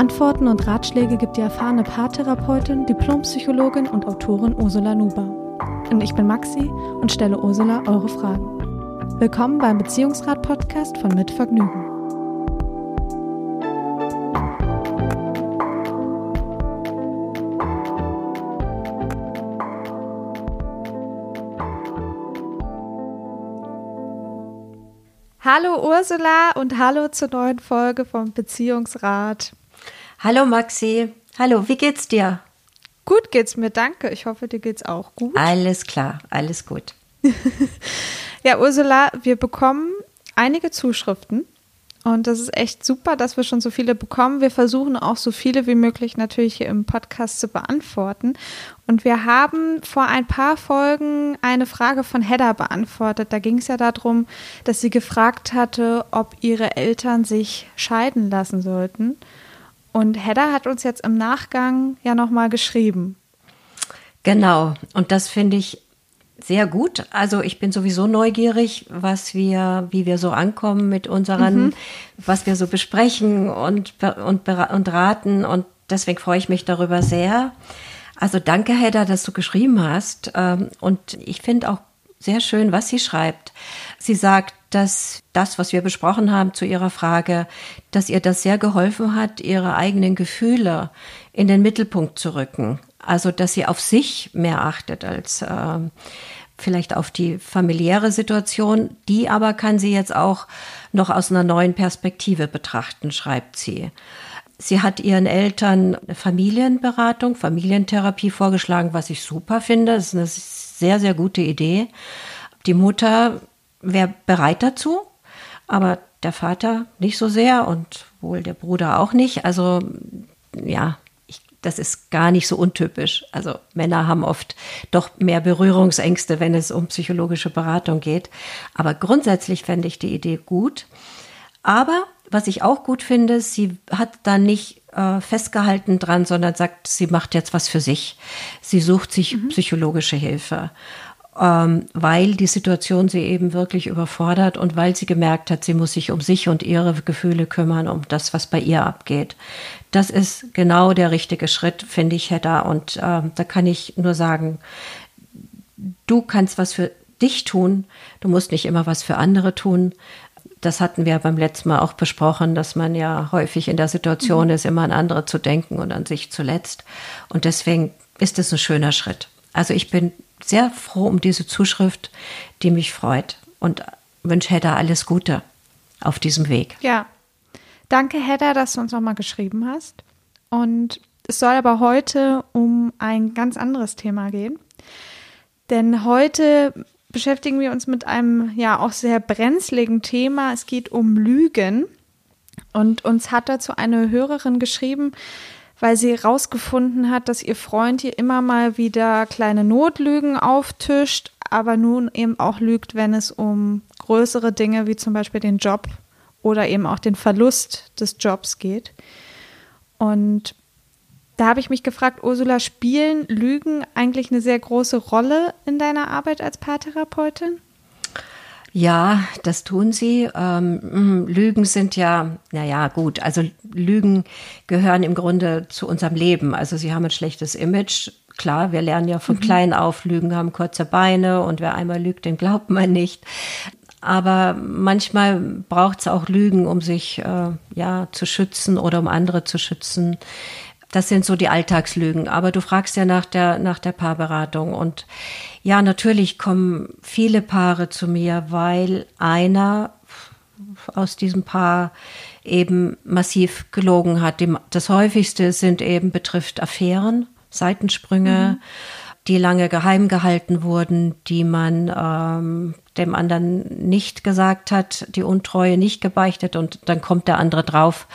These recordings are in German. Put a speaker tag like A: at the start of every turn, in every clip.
A: Antworten und Ratschläge gibt die erfahrene Paartherapeutin, Diplompsychologin und Autorin Ursula Nuber. Und ich bin Maxi und stelle Ursula eure Fragen. Willkommen beim Beziehungsrat-Podcast von Mit Vergnügen. Hallo Ursula und hallo zur neuen Folge vom Beziehungsrat.
B: Hallo Maxi. Hallo, wie geht's dir?
A: Gut geht's mir, danke. Ich hoffe, dir geht's auch gut.
B: Alles klar, alles gut.
A: ja, Ursula, wir bekommen einige Zuschriften und das ist echt super, dass wir schon so viele bekommen. Wir versuchen auch so viele wie möglich natürlich hier im Podcast zu beantworten. Und wir haben vor ein paar Folgen eine Frage von Hedda beantwortet. Da ging es ja darum, dass sie gefragt hatte, ob ihre Eltern sich scheiden lassen sollten. Und Hedda hat uns jetzt im Nachgang ja nochmal geschrieben.
B: Genau. Und das finde ich sehr gut. Also ich bin sowieso neugierig, was wir, wie wir so ankommen mit unseren, mhm. was wir so besprechen und, und, und raten. Und deswegen freue ich mich darüber sehr. Also danke, Hedda, dass du geschrieben hast. Ähm, und ich finde auch sehr schön, was sie schreibt. Sie sagt, dass das, was wir besprochen haben zu ihrer Frage, dass ihr das sehr geholfen hat, ihre eigenen Gefühle in den Mittelpunkt zu rücken. Also, dass sie auf sich mehr achtet als äh, vielleicht auf die familiäre Situation. Die aber kann sie jetzt auch noch aus einer neuen Perspektive betrachten, schreibt sie. Sie hat ihren Eltern Familienberatung, Familientherapie vorgeschlagen, was ich super finde. Das ist eine sehr, sehr gute Idee. Die Mutter wäre bereit dazu, aber der Vater nicht so sehr und wohl der Bruder auch nicht. Also ja, ich, das ist gar nicht so untypisch. Also Männer haben oft doch mehr Berührungsängste, wenn es um psychologische Beratung geht. Aber grundsätzlich fände ich die Idee gut. Aber was ich auch gut finde, sie hat da nicht äh, festgehalten dran, sondern sagt, sie macht jetzt was für sich. Sie sucht sich mhm. psychologische Hilfe ähm, weil die Situation sie eben wirklich überfordert und weil sie gemerkt hat, sie muss sich um sich und ihre Gefühle kümmern, um das, was bei ihr abgeht. Das ist genau der richtige Schritt, finde ich, Hedda. Und ähm, da kann ich nur sagen, du kannst was für dich tun, du musst nicht immer was für andere tun. Das hatten wir beim letzten Mal auch besprochen, dass man ja häufig in der Situation mhm. ist, immer an andere zu denken und an sich zuletzt. Und deswegen ist es ein schöner Schritt. Also ich bin sehr froh um diese Zuschrift, die mich freut und wünsche Hedda alles Gute auf diesem Weg.
A: Ja, danke Hedda, dass du uns nochmal geschrieben hast. Und es soll aber heute um ein ganz anderes Thema gehen. Denn heute beschäftigen wir uns mit einem ja auch sehr brenzligen Thema. Es geht um Lügen. Und uns hat dazu eine Hörerin geschrieben, weil sie herausgefunden hat, dass ihr Freund ihr immer mal wieder kleine Notlügen auftischt, aber nun eben auch lügt, wenn es um größere Dinge wie zum Beispiel den Job oder eben auch den Verlust des Jobs geht. Und da habe ich mich gefragt, Ursula, spielen Lügen eigentlich eine sehr große Rolle in deiner Arbeit als Paartherapeutin?
B: Ja, das tun sie. Ähm, hm, Lügen sind ja, naja, gut. Also Lügen gehören im Grunde zu unserem Leben. Also sie haben ein schlechtes Image. Klar, wir lernen ja von mhm. klein auf, Lügen haben kurze Beine und wer einmal lügt, den glaubt man nicht. Aber manchmal braucht es auch Lügen, um sich äh, ja zu schützen oder um andere zu schützen. Das sind so die Alltagslügen. Aber du fragst ja nach der, nach der Paarberatung. Und ja, natürlich kommen viele Paare zu mir, weil einer aus diesem Paar eben massiv gelogen hat. Das häufigste sind eben betrifft Affären, Seitensprünge. Mhm. Die lange geheim gehalten wurden, die man ähm, dem anderen nicht gesagt hat, die Untreue nicht gebeichtet und dann kommt der andere drauf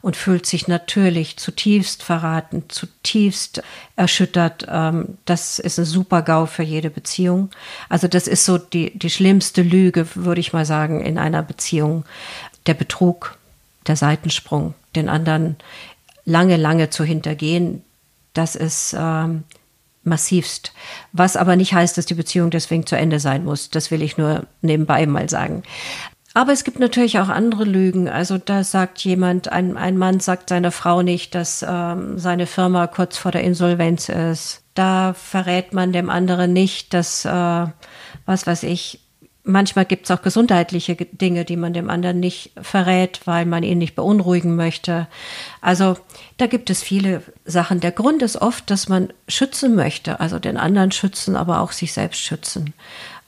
B: und fühlt sich natürlich zutiefst verraten, zutiefst erschüttert. Ähm, das ist ein super GAU für jede Beziehung. Also das ist so die, die schlimmste Lüge, würde ich mal sagen, in einer Beziehung. Der Betrug, der Seitensprung, den anderen lange, lange zu hintergehen, das ist ähm, massivst. Was aber nicht heißt, dass die Beziehung deswegen zu Ende sein muss. Das will ich nur nebenbei mal sagen. Aber es gibt natürlich auch andere Lügen. Also da sagt jemand, ein, ein Mann sagt seiner Frau nicht, dass ähm, seine Firma kurz vor der Insolvenz ist. Da verrät man dem anderen nicht, dass, äh, was weiß ich, manchmal gibt es auch gesundheitliche Dinge, die man dem anderen nicht verrät, weil man ihn nicht beunruhigen möchte. Also da gibt es viele Sachen. Der Grund ist oft, dass man schützen möchte, also den anderen schützen, aber auch sich selbst schützen.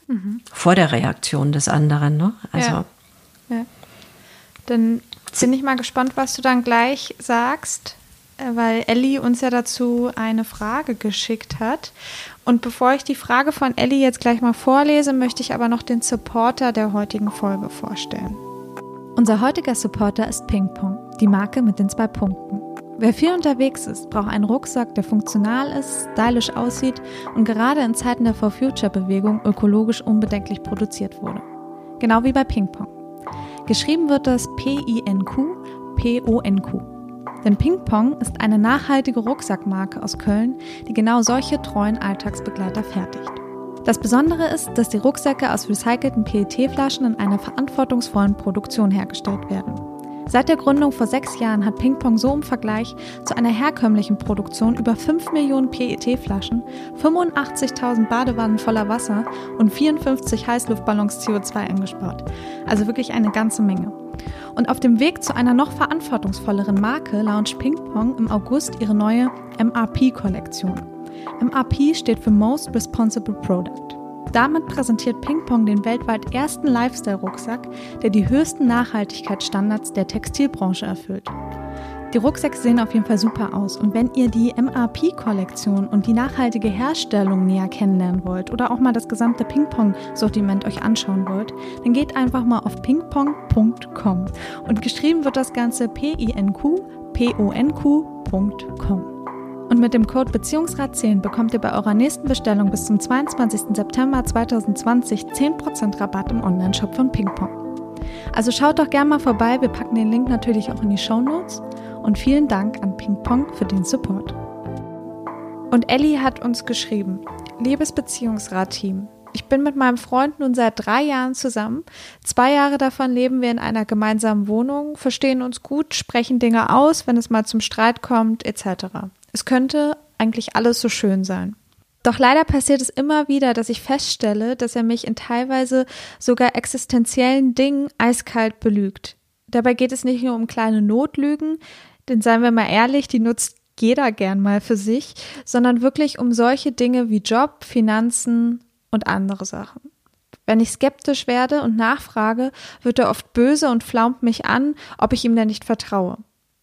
B: Mhm. Vor der Reaktion des anderen. Ne? Also, ja.
A: ja. Dann bin ich mal gespannt, was du dann gleich sagst, weil Ellie uns ja dazu eine Frage geschickt hat. Und bevor ich die Frage von Ellie jetzt gleich mal vorlese, möchte ich aber noch den Supporter der heutigen Folge vorstellen. Unser heutiger Supporter ist Pingpong, die Marke mit den zwei Punkten. Wer viel unterwegs ist, braucht einen Rucksack, der funktional ist, stylisch aussieht und gerade in Zeiten der For Future Bewegung ökologisch unbedenklich produziert wurde. Genau wie bei Pingpong. Geschrieben wird das P-I-N-Q, P-O-N-Q. Denn Ping Pong ist eine nachhaltige Rucksackmarke aus Köln, die genau solche treuen Alltagsbegleiter fertigt. Das Besondere ist, dass die Rucksäcke aus recycelten PET-Flaschen in einer verantwortungsvollen Produktion hergestellt werden. Seit der Gründung vor sechs Jahren hat Pingpong so im Vergleich zu einer herkömmlichen Produktion über 5 Millionen PET-Flaschen, 85.000 Badewannen voller Wasser und 54 Heißluftballons CO2 eingespart. Also wirklich eine ganze Menge. Und auf dem Weg zu einer noch verantwortungsvolleren Marke launcht Pingpong im August ihre neue MRP-Kollektion. MRP steht für Most Responsible Product. Damit präsentiert Pingpong den weltweit ersten Lifestyle-Rucksack, der die höchsten Nachhaltigkeitsstandards der Textilbranche erfüllt. Die Rucksäcke sehen auf jeden Fall super aus und wenn ihr die MRP-Kollektion und die nachhaltige Herstellung näher kennenlernen wollt oder auch mal das gesamte Ping-Pong-Sortiment euch anschauen wollt, dann geht einfach mal auf pingpong.com und geschrieben wird das Ganze P-I-N-Q-P-O-N-Q.com. Und mit dem Code Beziehungsrat 10 bekommt ihr bei eurer nächsten Bestellung bis zum 22. September 2020 10% Rabatt im Onlineshop von Pingpong. Also schaut doch gerne mal vorbei, wir packen den Link natürlich auch in die Show Notes und vielen Dank an Pingpong für den Support. Und Ellie hat uns geschrieben, liebes Beziehungsrat-Team, ich bin mit meinem Freund nun seit drei Jahren zusammen. Zwei Jahre davon leben wir in einer gemeinsamen Wohnung, verstehen uns gut, sprechen Dinge aus, wenn es mal zum Streit kommt, etc. Es könnte eigentlich alles so schön sein. Doch leider passiert es immer wieder, dass ich feststelle, dass er mich in teilweise sogar existenziellen Dingen eiskalt belügt. Dabei geht es nicht nur um kleine Notlügen, denn seien wir mal ehrlich, die nutzt jeder gern mal für sich, sondern wirklich um solche Dinge wie Job, Finanzen und andere Sachen. Wenn ich skeptisch werde und nachfrage, wird er oft böse und flaumt mich an, ob ich ihm denn nicht vertraue.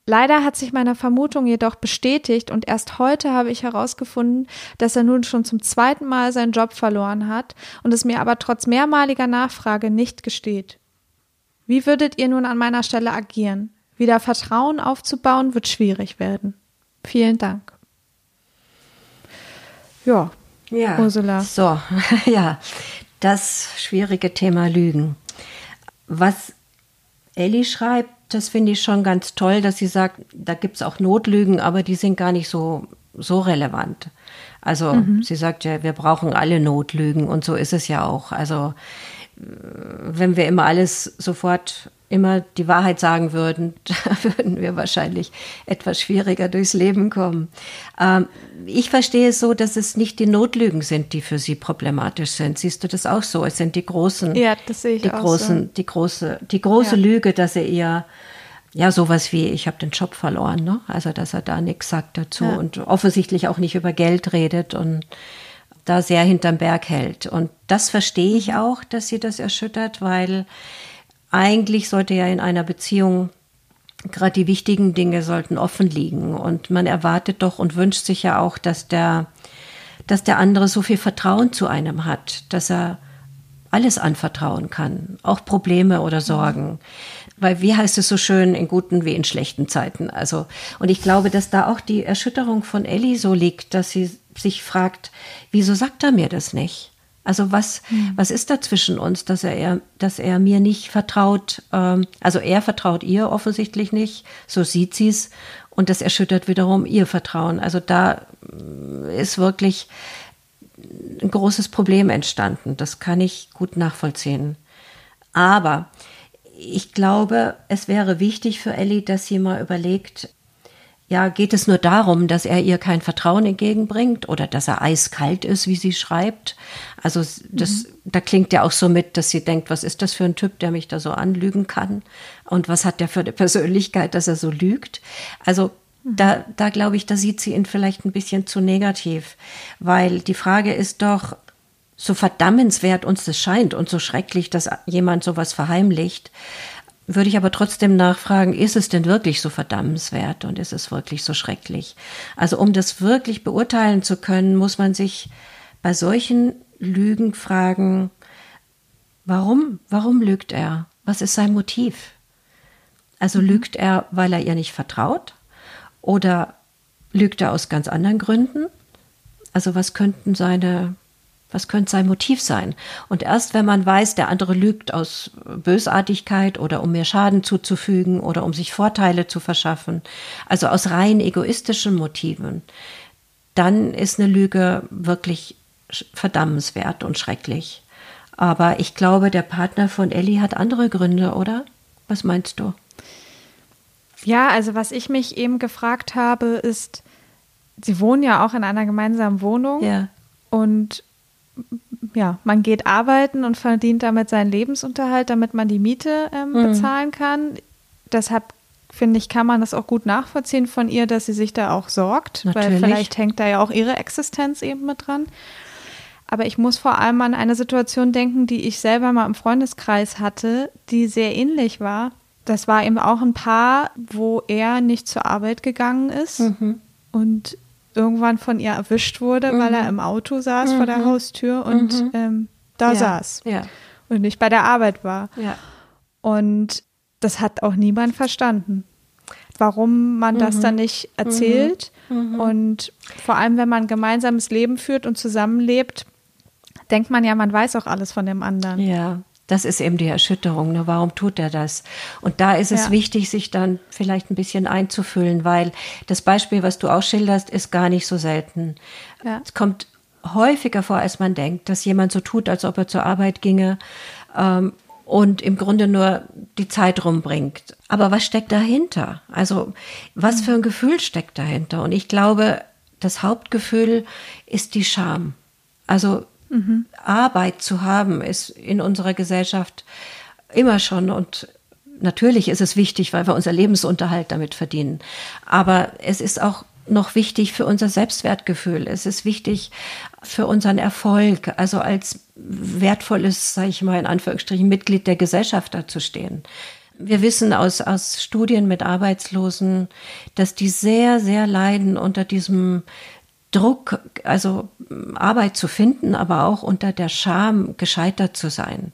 A: Leider hat sich meine Vermutung jedoch bestätigt und erst heute habe ich herausgefunden, dass er nun schon zum zweiten Mal seinen Job verloren hat und es mir aber trotz mehrmaliger Nachfrage nicht gesteht. Wie würdet ihr nun an meiner Stelle agieren? Wieder Vertrauen aufzubauen wird schwierig werden. Vielen Dank.
B: Ja, ja. Ursula. So, ja, das schwierige Thema Lügen. Was Ellie schreibt, das finde ich schon ganz toll, dass sie sagt, da gibt es auch Notlügen, aber die sind gar nicht so, so relevant. Also mhm. sie sagt ja, wir brauchen alle Notlügen und so ist es ja auch. Also wenn wir immer alles sofort immer die Wahrheit sagen würden, da würden wir wahrscheinlich etwas schwieriger durchs Leben kommen. Ähm, ich verstehe es so, dass es nicht die Notlügen sind, die für Sie problematisch sind. Siehst du das auch so? Es sind die großen,
A: ja, das sehe ich
B: die
A: auch
B: großen,
A: so.
B: die große, die große ja. Lüge, dass er ihr ja, sowas wie, ich habe den Job verloren, ne? Also, dass er da nichts sagt dazu ja. und offensichtlich auch nicht über Geld redet und da sehr hinterm Berg hält. Und das verstehe ich auch, dass sie das erschüttert, weil eigentlich sollte ja in einer Beziehung gerade die wichtigen Dinge sollten offen liegen und man erwartet doch und wünscht sich ja auch, dass der dass der andere so viel Vertrauen zu einem hat, dass er alles anvertrauen kann, auch Probleme oder Sorgen. Weil wie heißt es so schön, in guten wie in schlechten Zeiten. Also, und ich glaube, dass da auch die Erschütterung von Ellie so liegt, dass sie sich fragt, wieso sagt er mir das nicht? Also was, mhm. was ist da zwischen uns, dass er, dass er mir nicht vertraut? Ähm, also er vertraut ihr offensichtlich nicht, so sieht sie es. Und das erschüttert wiederum ihr Vertrauen. Also da äh, ist wirklich ein großes Problem entstanden. Das kann ich gut nachvollziehen. Aber ich glaube, es wäre wichtig für Ellie, dass sie mal überlegt, ja, geht es nur darum, dass er ihr kein Vertrauen entgegenbringt oder dass er eiskalt ist, wie sie schreibt? Also das, mhm. da klingt ja auch so mit, dass sie denkt, was ist das für ein Typ, der mich da so anlügen kann? Und was hat der für eine Persönlichkeit, dass er so lügt? Also da, da glaube ich, da sieht sie ihn vielleicht ein bisschen zu negativ, weil die Frage ist doch, so verdammenswert uns das scheint und so schrecklich, dass jemand sowas verheimlicht, würde ich aber trotzdem nachfragen, ist es denn wirklich so verdammenswert und ist es wirklich so schrecklich? Also um das wirklich beurteilen zu können, muss man sich bei solchen Lügen fragen, warum, warum lügt er? Was ist sein Motiv? Also lügt er, weil er ihr nicht vertraut? Oder lügt er aus ganz anderen Gründen? Also was könnten seine, was könnte sein Motiv sein? Und erst wenn man weiß, der andere lügt aus Bösartigkeit oder um mir Schaden zuzufügen oder um sich Vorteile zu verschaffen, also aus rein egoistischen Motiven, dann ist eine Lüge wirklich verdammenswert und schrecklich. Aber ich glaube, der Partner von Ellie hat andere Gründe, oder? Was meinst du?
A: Ja, also was ich mich eben gefragt habe, ist, Sie wohnen ja auch in einer gemeinsamen Wohnung. Ja. Und ja, man geht arbeiten und verdient damit seinen Lebensunterhalt, damit man die Miete ähm, mhm. bezahlen kann. Deshalb finde ich, kann man das auch gut nachvollziehen von ihr, dass sie sich da auch sorgt, Natürlich. weil vielleicht hängt da ja auch ihre Existenz eben mit dran. Aber ich muss vor allem an eine Situation denken, die ich selber mal im Freundeskreis hatte, die sehr ähnlich war das war eben auch ein Paar, wo er nicht zur Arbeit gegangen ist mhm. und irgendwann von ihr erwischt wurde, mhm. weil er im Auto saß mhm. vor der mhm. Haustür und mhm. ähm, da ja. saß ja. und nicht bei der Arbeit war. Ja. Und das hat auch niemand verstanden, warum man das mhm. dann nicht erzählt. Und vor allem, wenn man gemeinsames Leben führt und zusammenlebt, denkt man ja, man weiß auch alles von dem anderen.
B: Ja, das ist eben die Erschütterung. Ne? Warum tut er das? Und da ist es ja. wichtig, sich dann vielleicht ein bisschen einzufüllen, weil das Beispiel, was du auch schilderst, ist gar nicht so selten. Ja. Es kommt häufiger vor, als man denkt, dass jemand so tut, als ob er zur Arbeit ginge ähm, und im Grunde nur die Zeit rumbringt. Aber was steckt dahinter? Also was für ein Gefühl steckt dahinter? Und ich glaube, das Hauptgefühl ist die Scham. Also Mhm. Arbeit zu haben, ist in unserer Gesellschaft immer schon und natürlich ist es wichtig, weil wir unser Lebensunterhalt damit verdienen. Aber es ist auch noch wichtig für unser Selbstwertgefühl. Es ist wichtig für unseren Erfolg, also als wertvolles, sage ich mal in Anführungsstrichen, Mitglied der Gesellschaft dazustehen. Wir wissen aus, aus Studien mit Arbeitslosen, dass die sehr, sehr leiden unter diesem Druck, also Arbeit zu finden, aber auch unter der Scham, gescheitert zu sein.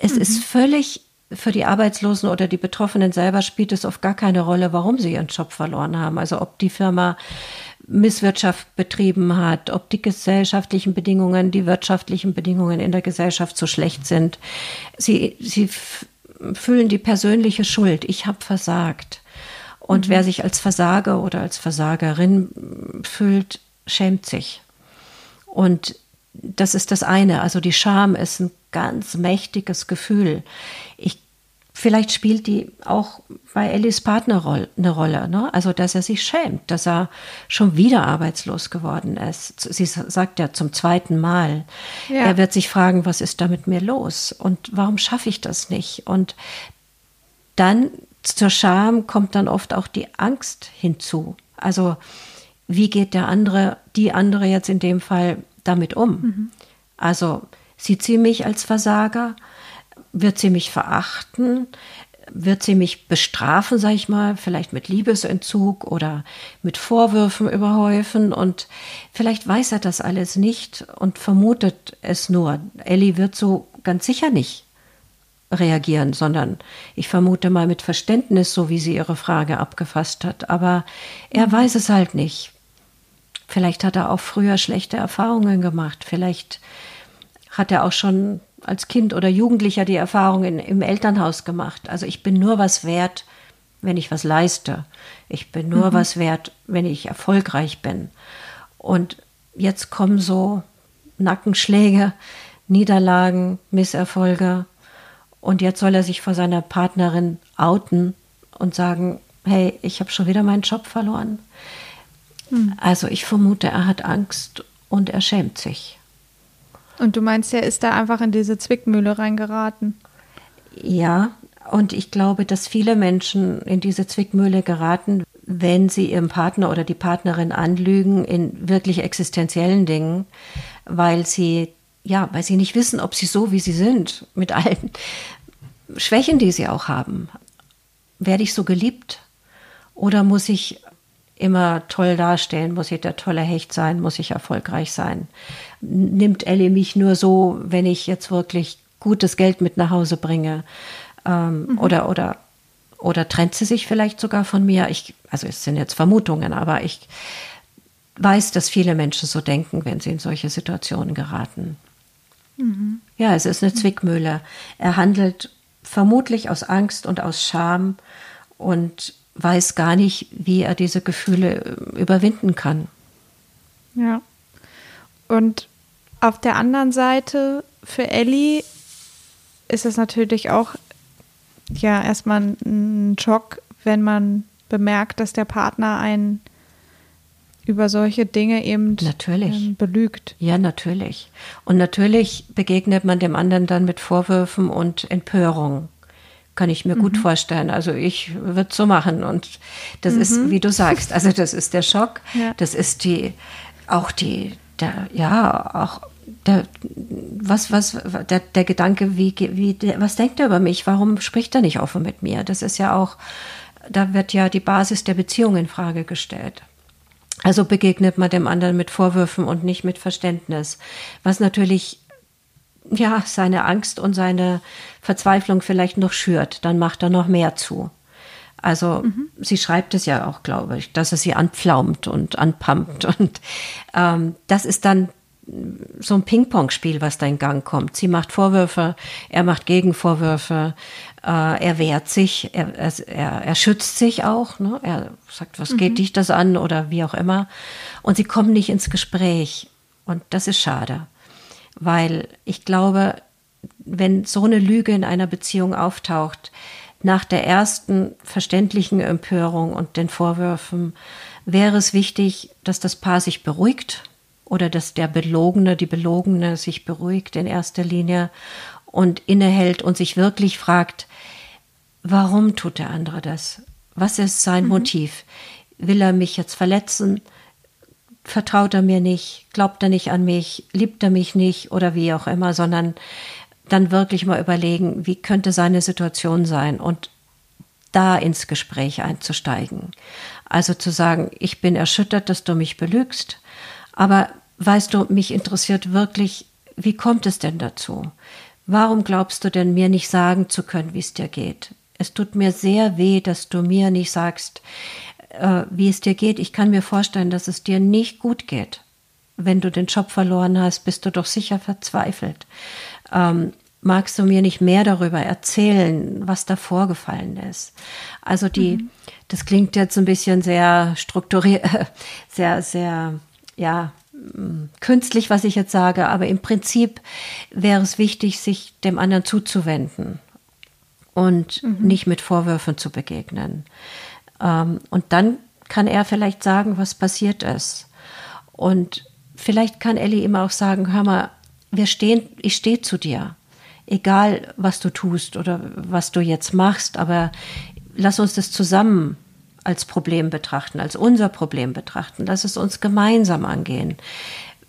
B: Es mhm. ist völlig für die Arbeitslosen oder die Betroffenen selber spielt es oft gar keine Rolle, warum sie ihren Job verloren haben. Also ob die Firma Misswirtschaft betrieben hat, ob die gesellschaftlichen Bedingungen, die wirtschaftlichen Bedingungen in der Gesellschaft so schlecht sind. Sie, sie fühlen die persönliche Schuld. Ich habe versagt. Und mhm. wer sich als Versager oder als Versagerin fühlt, schämt sich. Und das ist das eine. Also die Scham ist ein ganz mächtiges Gefühl. Ich, vielleicht spielt die auch bei Ellis Partner eine Rolle. Ne? Also, dass er sich schämt, dass er schon wieder arbeitslos geworden ist. Sie sagt ja zum zweiten Mal. Ja. Er wird sich fragen, was ist da mit mir los? Und warum schaffe ich das nicht? Und dann zur Scham kommt dann oft auch die Angst hinzu. Also, wie geht der andere, die andere jetzt in dem Fall damit um? Mhm. Also sieht sie mich als Versager? Wird sie mich verachten? wird sie mich bestrafen, sag ich mal, vielleicht mit Liebesentzug oder mit Vorwürfen überhäufen und vielleicht weiß er das alles nicht und vermutet es nur. Ellie wird so ganz sicher nicht reagieren, sondern ich vermute mal mit Verständnis, so wie sie ihre Frage abgefasst hat. Aber er mhm. weiß es halt nicht. Vielleicht hat er auch früher schlechte Erfahrungen gemacht. Vielleicht hat er auch schon als Kind oder Jugendlicher die Erfahrung in, im Elternhaus gemacht. Also ich bin nur was wert, wenn ich was leiste. Ich bin nur mhm. was wert, wenn ich erfolgreich bin. Und jetzt kommen so Nackenschläge, Niederlagen, Misserfolge. Und jetzt soll er sich vor seiner Partnerin outen und sagen, hey, ich habe schon wieder meinen Job verloren. Mhm. Also ich vermute, er hat Angst und er schämt sich.
A: Und du meinst, er ist da einfach in diese Zwickmühle reingeraten?
B: Ja, und ich glaube, dass viele Menschen in diese Zwickmühle geraten, wenn sie ihrem Partner oder die Partnerin anlügen in wirklich existenziellen Dingen, weil sie ja, weil sie nicht wissen, ob sie so wie sie sind, mit allen Schwächen, die sie auch haben, werde ich so geliebt oder muss ich immer toll dastehen? Muss ich der tolle Hecht sein? Muss ich erfolgreich sein? Nimmt Ellie mich nur so, wenn ich jetzt wirklich gutes Geld mit nach Hause bringe? Ähm, mhm. Oder, oder, oder trennt sie sich vielleicht sogar von mir? Ich, also es sind jetzt Vermutungen, aber ich weiß, dass viele Menschen so denken, wenn sie in solche Situationen geraten. Mhm. Ja, es ist eine Zwickmühle. Er handelt vermutlich aus Angst und aus Scham und weiß gar nicht, wie er diese Gefühle äh, überwinden kann.
A: Ja. Und auf der anderen Seite für Ellie ist es natürlich auch ja erstmal ein Schock, wenn man bemerkt, dass der Partner einen über solche Dinge eben
B: natürlich.
A: Ähm, belügt.
B: Ja, natürlich. Und natürlich begegnet man dem anderen dann mit Vorwürfen und Empörung. Kann ich mir mhm. gut vorstellen. Also ich würde so machen. Und das mhm. ist, wie du sagst, also das ist der Schock. Ja. Das ist die, auch die, der, ja, auch der, was, was, der, der Gedanke, wie, wie, der, was denkt er über mich? Warum spricht er nicht offen mit mir? Das ist ja auch, da wird ja die Basis der Beziehung in Frage gestellt. Also begegnet man dem anderen mit Vorwürfen und nicht mit Verständnis, was natürlich ja, seine Angst und seine Verzweiflung vielleicht noch schürt, dann macht er noch mehr zu. Also mhm. sie schreibt es ja auch, glaube ich, dass er sie anpflaumt und anpumpt. Und ähm, das ist dann so ein Ping-Pong-Spiel, was da in Gang kommt. Sie macht Vorwürfe, er macht Gegenvorwürfe, äh, er wehrt sich, er, er, er schützt sich auch. Ne? Er sagt, was mhm. geht dich das an oder wie auch immer. Und sie kommen nicht ins Gespräch. Und das ist schade weil ich glaube, wenn so eine Lüge in einer Beziehung auftaucht, nach der ersten verständlichen Empörung und den Vorwürfen, wäre es wichtig, dass das Paar sich beruhigt oder dass der Belogene, die Belogene sich beruhigt in erster Linie und innehält und sich wirklich fragt, warum tut der andere das? Was ist sein mhm. Motiv? Will er mich jetzt verletzen? Vertraut er mir nicht, glaubt er nicht an mich, liebt er mich nicht oder wie auch immer, sondern dann wirklich mal überlegen, wie könnte seine Situation sein und da ins Gespräch einzusteigen. Also zu sagen, ich bin erschüttert, dass du mich belügst, aber weißt du, mich interessiert wirklich, wie kommt es denn dazu? Warum glaubst du denn mir nicht sagen zu können, wie es dir geht? Es tut mir sehr weh, dass du mir nicht sagst, äh, wie es dir geht. Ich kann mir vorstellen, dass es dir nicht gut geht. Wenn du den Job verloren hast, bist du doch sicher verzweifelt. Ähm, magst du mir nicht mehr darüber erzählen, was da vorgefallen ist? Also die, mhm. das klingt jetzt ein bisschen sehr strukturiert, sehr, sehr, ja, mm, künstlich, was ich jetzt sage, aber im Prinzip wäre es wichtig, sich dem anderen zuzuwenden und mhm. nicht mit Vorwürfen zu begegnen. Ähm, und dann kann er vielleicht sagen, was passiert ist. Und vielleicht kann Ellie ihm auch sagen, hör mal, wir stehen, ich stehe zu dir. Egal, was du tust oder was du jetzt machst, aber lass uns das zusammen als Problem betrachten, als unser Problem betrachten. Lass es uns gemeinsam angehen.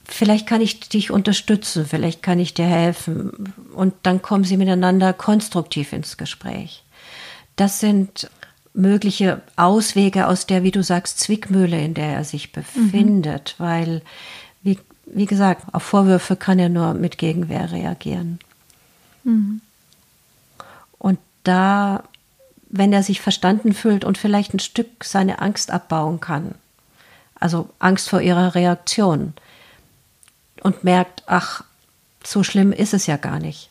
B: Vielleicht kann ich dich unterstützen, vielleicht kann ich dir helfen. Und dann kommen sie miteinander konstruktiv ins Gespräch das sind mögliche Auswege aus der, wie du sagst, Zwickmühle, in der er sich befindet, mhm. weil, wie, wie gesagt, auf Vorwürfe kann er nur mit Gegenwehr reagieren. Mhm. Und da, wenn er sich verstanden fühlt und vielleicht ein Stück seine Angst abbauen kann, also Angst vor ihrer Reaktion, und merkt, ach, so schlimm ist es ja gar nicht.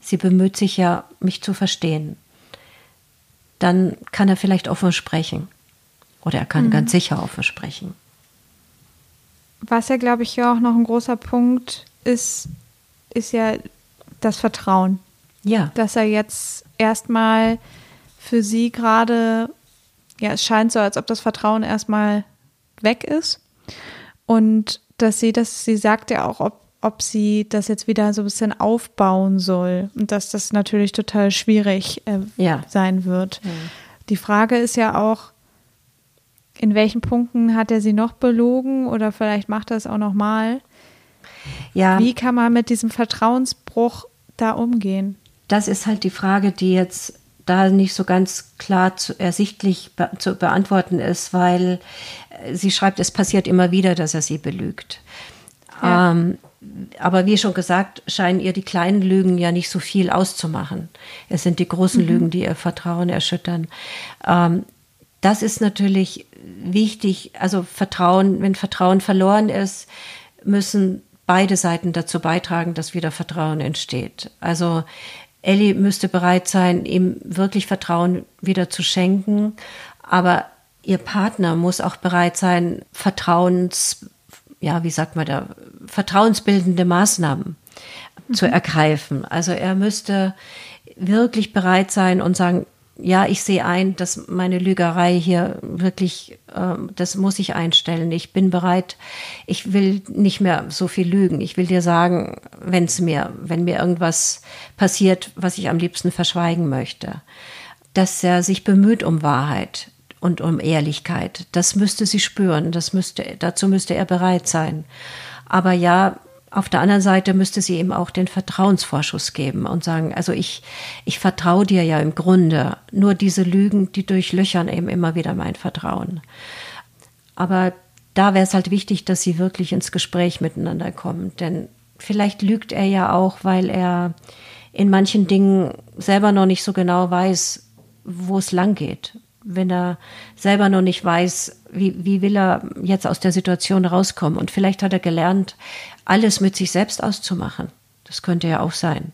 B: Sie bemüht sich ja, mich zu verstehen dann kann er vielleicht offen sprechen. Oder er kann mhm. ganz sicher offen sprechen.
A: Was ja, glaube ich, ja auch noch ein großer Punkt ist, ist ja das Vertrauen.
B: Ja.
A: Dass er jetzt erstmal für sie gerade, ja, es scheint so, als ob das Vertrauen erstmal weg ist. Und dass sie das, sie sagt ja auch, ob ob sie das jetzt wieder so ein bisschen aufbauen soll und dass das natürlich total schwierig äh, ja. sein wird. Ja. Die Frage ist ja auch, in welchen Punkten hat er sie noch belogen oder vielleicht macht er es auch noch mal. Ja. Wie kann man mit diesem Vertrauensbruch da umgehen?
B: Das ist halt die Frage, die jetzt da nicht so ganz klar zu, ersichtlich be zu beantworten ist, weil äh, sie schreibt, es passiert immer wieder, dass er sie belügt. Ja. Ähm, aber wie schon gesagt, scheinen ihr die kleinen Lügen ja nicht so viel auszumachen. Es sind die großen mhm. Lügen, die ihr Vertrauen erschüttern. Ähm, das ist natürlich wichtig. Also Vertrauen, wenn Vertrauen verloren ist, müssen beide Seiten dazu beitragen, dass wieder Vertrauen entsteht. Also Ellie müsste bereit sein, ihm wirklich Vertrauen wieder zu schenken, aber ihr Partner muss auch bereit sein, Vertrauens ja, wie sagt man da, vertrauensbildende Maßnahmen mhm. zu ergreifen. Also er müsste wirklich bereit sein und sagen, ja, ich sehe ein, dass meine Lügerei hier wirklich, äh, das muss ich einstellen. Ich bin bereit, ich will nicht mehr so viel lügen. Ich will dir sagen, wenn es mir, wenn mir irgendwas passiert, was ich am liebsten verschweigen möchte, dass er sich bemüht um Wahrheit, und um Ehrlichkeit. Das müsste sie spüren, das müsste, dazu müsste er bereit sein. Aber ja, auf der anderen Seite müsste sie ihm auch den Vertrauensvorschuss geben und sagen, also ich, ich vertraue dir ja im Grunde. Nur diese Lügen, die durchlöchern eben immer wieder mein Vertrauen. Aber da wäre es halt wichtig, dass sie wirklich ins Gespräch miteinander kommen. Denn vielleicht lügt er ja auch, weil er in manchen Dingen selber noch nicht so genau weiß, wo es lang geht wenn er selber noch nicht weiß, wie, wie will er jetzt aus der Situation rauskommen. Und vielleicht hat er gelernt, alles mit sich selbst auszumachen. Das könnte ja auch sein.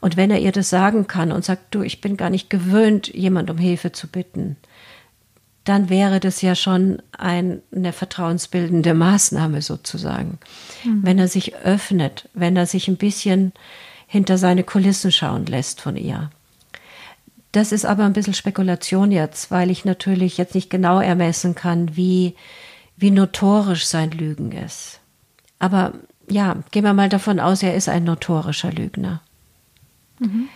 B: Und wenn er ihr das sagen kann und sagt, du, ich bin gar nicht gewöhnt, jemand um Hilfe zu bitten, dann wäre das ja schon ein, eine vertrauensbildende Maßnahme sozusagen. Mhm. Wenn er sich öffnet, wenn er sich ein bisschen hinter seine Kulissen schauen lässt von ihr. Das ist aber ein bisschen Spekulation jetzt, weil ich natürlich jetzt nicht genau ermessen kann, wie, wie notorisch sein Lügen ist. Aber ja, gehen wir mal davon aus, er ist ein notorischer Lügner. Mhm.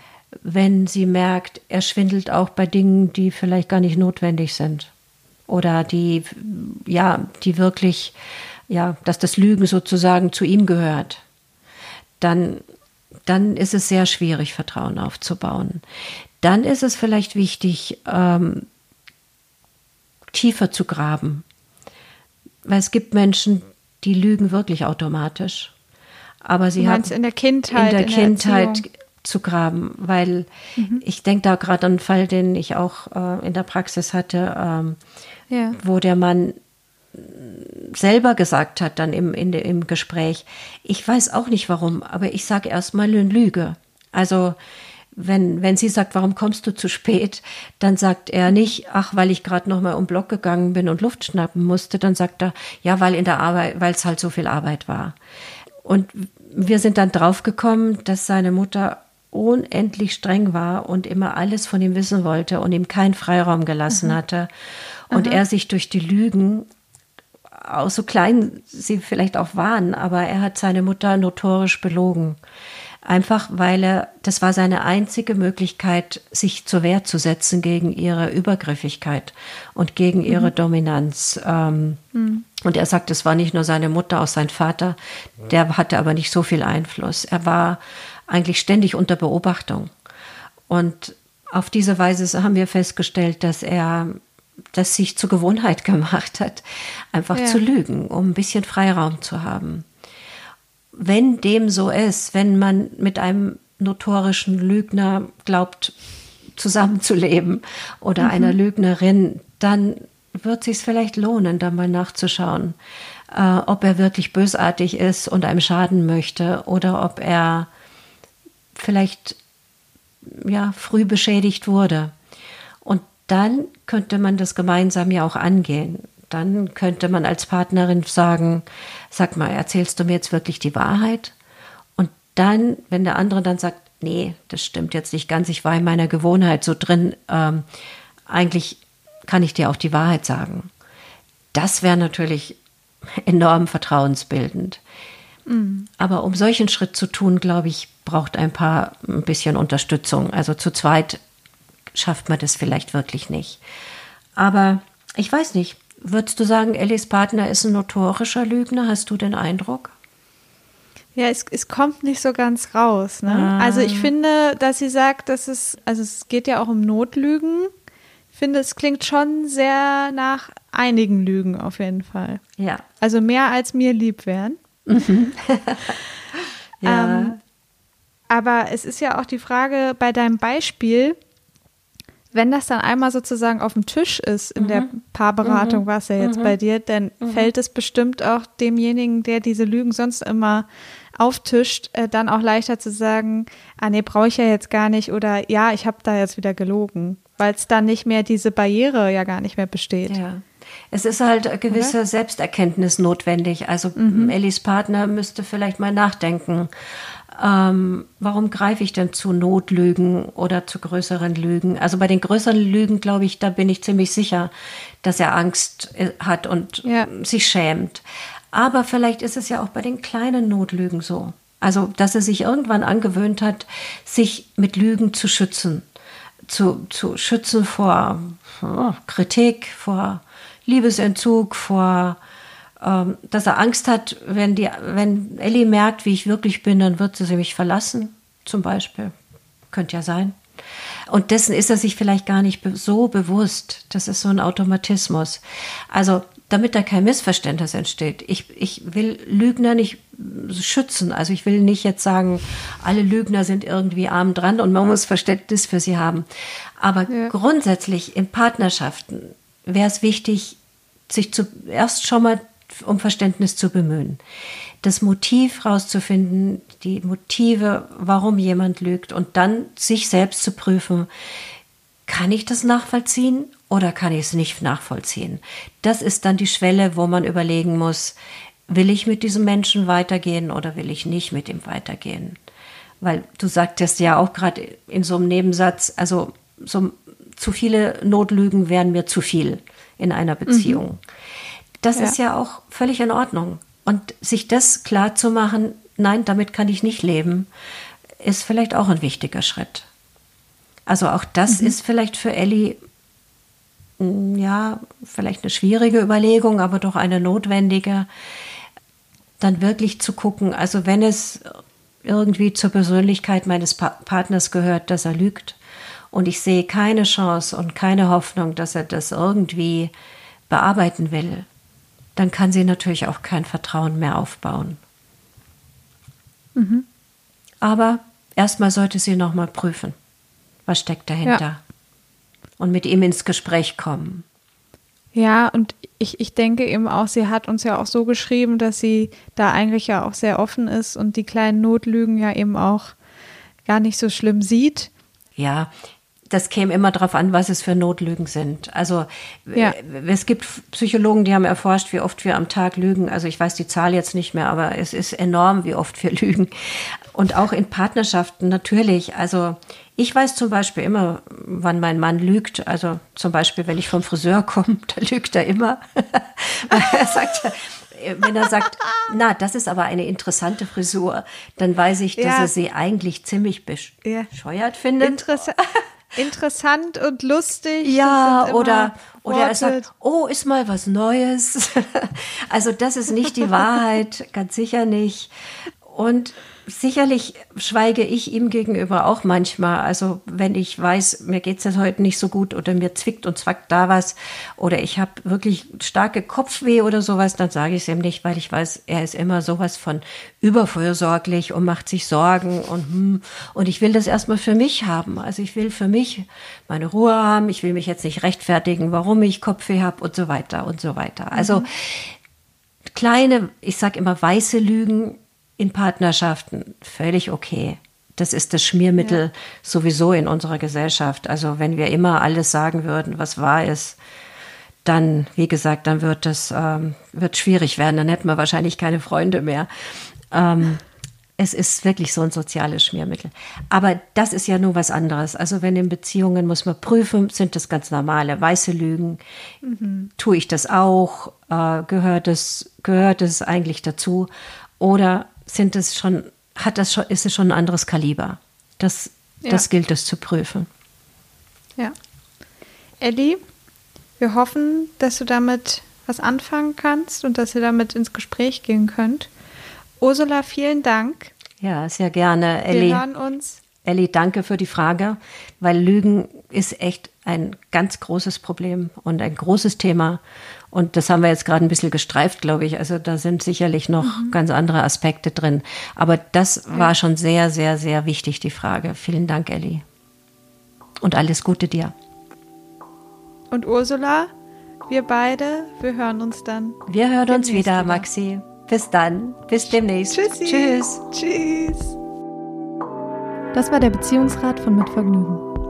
B: Wenn sie merkt, er schwindelt auch bei Dingen, die vielleicht gar nicht notwendig sind. Oder die, ja, die wirklich, ja, dass das Lügen sozusagen zu ihm gehört, dann, dann ist es sehr schwierig, Vertrauen aufzubauen dann ist es vielleicht wichtig, ähm, tiefer zu graben. Weil es gibt Menschen, die lügen wirklich automatisch. Aber sie haben
A: in der Kindheit,
B: in der in Kindheit der zu graben, weil mhm. ich denke da gerade an einen Fall, den ich auch äh, in der Praxis hatte, ähm, ja. wo der Mann selber gesagt hat, dann im, in im Gespräch, ich weiß auch nicht warum, aber ich sage erstmal eine Lüge. Also wenn, wenn sie sagt, warum kommst du zu spät, dann sagt er nicht, ach, weil ich gerade noch mal um Block gegangen bin und Luft schnappen musste, dann sagt er, ja, weil in der Arbeit, weil es halt so viel Arbeit war. Und wir sind dann draufgekommen, dass seine Mutter unendlich streng war und immer alles von ihm wissen wollte und ihm keinen Freiraum gelassen mhm. hatte. Und Aha. er sich durch die Lügen, auch so klein sie vielleicht auch waren, aber er hat seine Mutter notorisch belogen. Einfach weil er, das war seine einzige Möglichkeit, sich zur Wehr zu setzen gegen ihre Übergriffigkeit und gegen mhm. ihre Dominanz. Ähm, mhm. Und er sagt, es war nicht nur seine Mutter, auch sein Vater, der hatte aber nicht so viel Einfluss. Er war eigentlich ständig unter Beobachtung. Und auf diese Weise haben wir festgestellt, dass er das sich zur Gewohnheit gemacht hat, einfach ja. zu lügen, um ein bisschen Freiraum zu haben. Wenn dem so ist, wenn man mit einem notorischen Lügner glaubt, zusammenzuleben oder mhm. einer Lügnerin, dann wird es sich vielleicht lohnen, da mal nachzuschauen, äh, ob er wirklich bösartig ist und einem schaden möchte oder ob er vielleicht ja früh beschädigt wurde. Und dann könnte man das gemeinsam ja auch angehen. Dann könnte man als Partnerin sagen, sag mal, erzählst du mir jetzt wirklich die Wahrheit? Und dann, wenn der andere dann sagt, nee, das stimmt jetzt nicht ganz, ich war in meiner Gewohnheit so drin, ähm, eigentlich kann ich dir auch die Wahrheit sagen. Das wäre natürlich enorm vertrauensbildend. Mhm. Aber um solchen Schritt zu tun, glaube ich, braucht ein paar ein bisschen Unterstützung. Also zu zweit schafft man das vielleicht wirklich nicht. Aber ich weiß nicht, würdest du sagen, Ellis Partner ist ein notorischer Lügner? Hast du den Eindruck?
A: Ja, es, es kommt nicht so ganz raus. Ne? Ah. Also ich finde, dass sie sagt, dass es, also es geht ja auch um Notlügen. Ich finde, es klingt schon sehr nach einigen Lügen auf jeden Fall.
B: Ja.
A: Also mehr als mir lieb wären. Mhm. ja. Ähm, aber es ist ja auch die Frage bei deinem Beispiel, wenn das dann einmal sozusagen auf dem Tisch ist in mhm. der Paarberatung, mhm. war es ja jetzt mhm. bei dir, dann mhm. fällt es bestimmt auch demjenigen, der diese Lügen sonst immer auftischt, äh, dann auch leichter zu sagen, ah nee, brauche ich ja jetzt gar nicht oder ja, ich habe da jetzt wieder gelogen, weil es dann nicht mehr diese Barriere ja gar nicht mehr besteht.
B: Ja. Es ist halt eine gewisse Oder? Selbsterkenntnis notwendig. Also mhm. Ellis Partner müsste vielleicht mal nachdenken. Ähm, warum greife ich denn zu Notlügen oder zu größeren Lügen? Also bei den größeren Lügen, glaube ich, da bin ich ziemlich sicher, dass er Angst äh, hat und ja. sich schämt. Aber vielleicht ist es ja auch bei den kleinen Notlügen so. Also, dass er sich irgendwann angewöhnt hat, sich mit Lügen zu schützen. Zu, zu schützen vor oh, Kritik, vor Liebesentzug, vor, ähm, dass er Angst hat, wenn, die, wenn Ellie merkt, wie ich wirklich bin, dann wird sie mich verlassen, zum Beispiel. Könnte ja sein. Und dessen ist er sich vielleicht gar nicht so bewusst. Das ist so ein Automatismus. Also, damit da kein Missverständnis entsteht. Ich, ich will Lügner nicht schützen. Also ich will nicht jetzt sagen, alle Lügner sind irgendwie arm dran und man muss Verständnis für sie haben. Aber ja. grundsätzlich in Partnerschaften wäre es wichtig, sich zuerst schon mal um Verständnis zu bemühen. Das Motiv rauszufinden, die Motive, warum jemand lügt und dann sich selbst zu prüfen, kann ich das nachvollziehen oder kann ich es nicht nachvollziehen? Das ist dann die Schwelle, wo man überlegen muss, will ich mit diesem Menschen weitergehen oder will ich nicht mit ihm weitergehen? Weil du sagtest ja auch gerade in so einem Nebensatz, also so zu viele Notlügen wären mir zu viel in einer Beziehung. Mhm. Das ja. ist ja auch völlig in Ordnung. Und sich das klar zu machen, nein, damit kann ich nicht leben, ist vielleicht auch ein wichtiger Schritt. Also auch das mhm. ist vielleicht für Ellie ja, vielleicht eine schwierige Überlegung, aber doch eine notwendige, dann wirklich zu gucken, also wenn es irgendwie zur Persönlichkeit meines pa Partners gehört, dass er lügt, und ich sehe keine Chance und keine Hoffnung, dass er das irgendwie bearbeiten will, dann kann sie natürlich auch kein Vertrauen mehr aufbauen. Mhm. Aber erstmal sollte sie noch mal prüfen, was steckt dahinter ja. Und mit ihm ins Gespräch kommen.
A: Ja, und ich, ich denke eben auch, sie hat uns ja auch so geschrieben, dass sie da eigentlich ja auch sehr offen ist und die kleinen Notlügen ja eben auch gar nicht so schlimm sieht.
B: Ja, das käme immer darauf an, was es für Notlügen sind. Also ja. es gibt Psychologen, die haben erforscht, wie oft wir am Tag lügen. Also ich weiß die Zahl jetzt nicht mehr, aber es ist enorm, wie oft wir lügen. Und auch in Partnerschaften natürlich. Also ich weiß zum Beispiel immer, wann mein Mann lügt. Also zum Beispiel, wenn ich vom Friseur komme, da lügt er immer. er sagt, wenn er sagt, na, das ist aber eine interessante Frisur, dann weiß ich, dass ja. er sie eigentlich ziemlich bescheuert findet.
A: Interessant interessant und lustig.
B: Ja, oder, oder er sagt, oh, ist mal was Neues. also das ist nicht die Wahrheit, ganz sicher nicht. Und sicherlich schweige ich ihm gegenüber auch manchmal. Also wenn ich weiß, mir geht es jetzt heute nicht so gut oder mir zwickt und zwackt da was oder ich habe wirklich starke Kopfweh oder sowas, dann sage ich es ihm nicht, weil ich weiß, er ist immer sowas von überfürsorglich und macht sich Sorgen und hm, und ich will das erstmal für mich haben. Also ich will für mich meine Ruhe haben. Ich will mich jetzt nicht rechtfertigen, warum ich Kopfweh habe und so weiter und so weiter. Also mhm. kleine, ich sage immer weiße Lügen in Partnerschaften völlig okay. Das ist das Schmiermittel ja. sowieso in unserer Gesellschaft. Also wenn wir immer alles sagen würden, was wahr ist, dann, wie gesagt, dann wird das ähm, wird schwierig werden. Dann hätten wir wahrscheinlich keine Freunde mehr. Ähm, es ist wirklich so ein soziales Schmiermittel. Aber das ist ja nur was anderes. Also wenn in Beziehungen muss man prüfen, sind das ganz normale weiße Lügen? Mhm. Tue ich das auch? Äh, gehört es gehört es eigentlich dazu? Oder sind es schon, hat das schon, ist es schon ein anderes Kaliber. Das, ja. das gilt es zu prüfen.
A: Ja. Elli, wir hoffen, dass du damit was anfangen kannst und dass ihr damit ins Gespräch gehen könnt. Ursula, vielen Dank.
B: Ja, sehr gerne, Elli.
A: Wir hören uns.
B: Elli, danke für die Frage, weil Lügen ist echt ein ganz großes Problem und ein großes Thema. Und das haben wir jetzt gerade ein bisschen gestreift, glaube ich. Also da sind sicherlich noch mhm. ganz andere Aspekte drin. Aber das ja. war schon sehr, sehr, sehr wichtig, die Frage. Vielen Dank, Elli. Und alles Gute dir.
A: Und Ursula, wir beide, wir hören uns dann.
B: Wir hören uns wieder, wieder, Maxi. Bis dann. Bis demnächst.
A: Tschüssi.
B: Tschüss.
A: Tschüss.
C: Das war der Beziehungsrat von Mitvergnügen.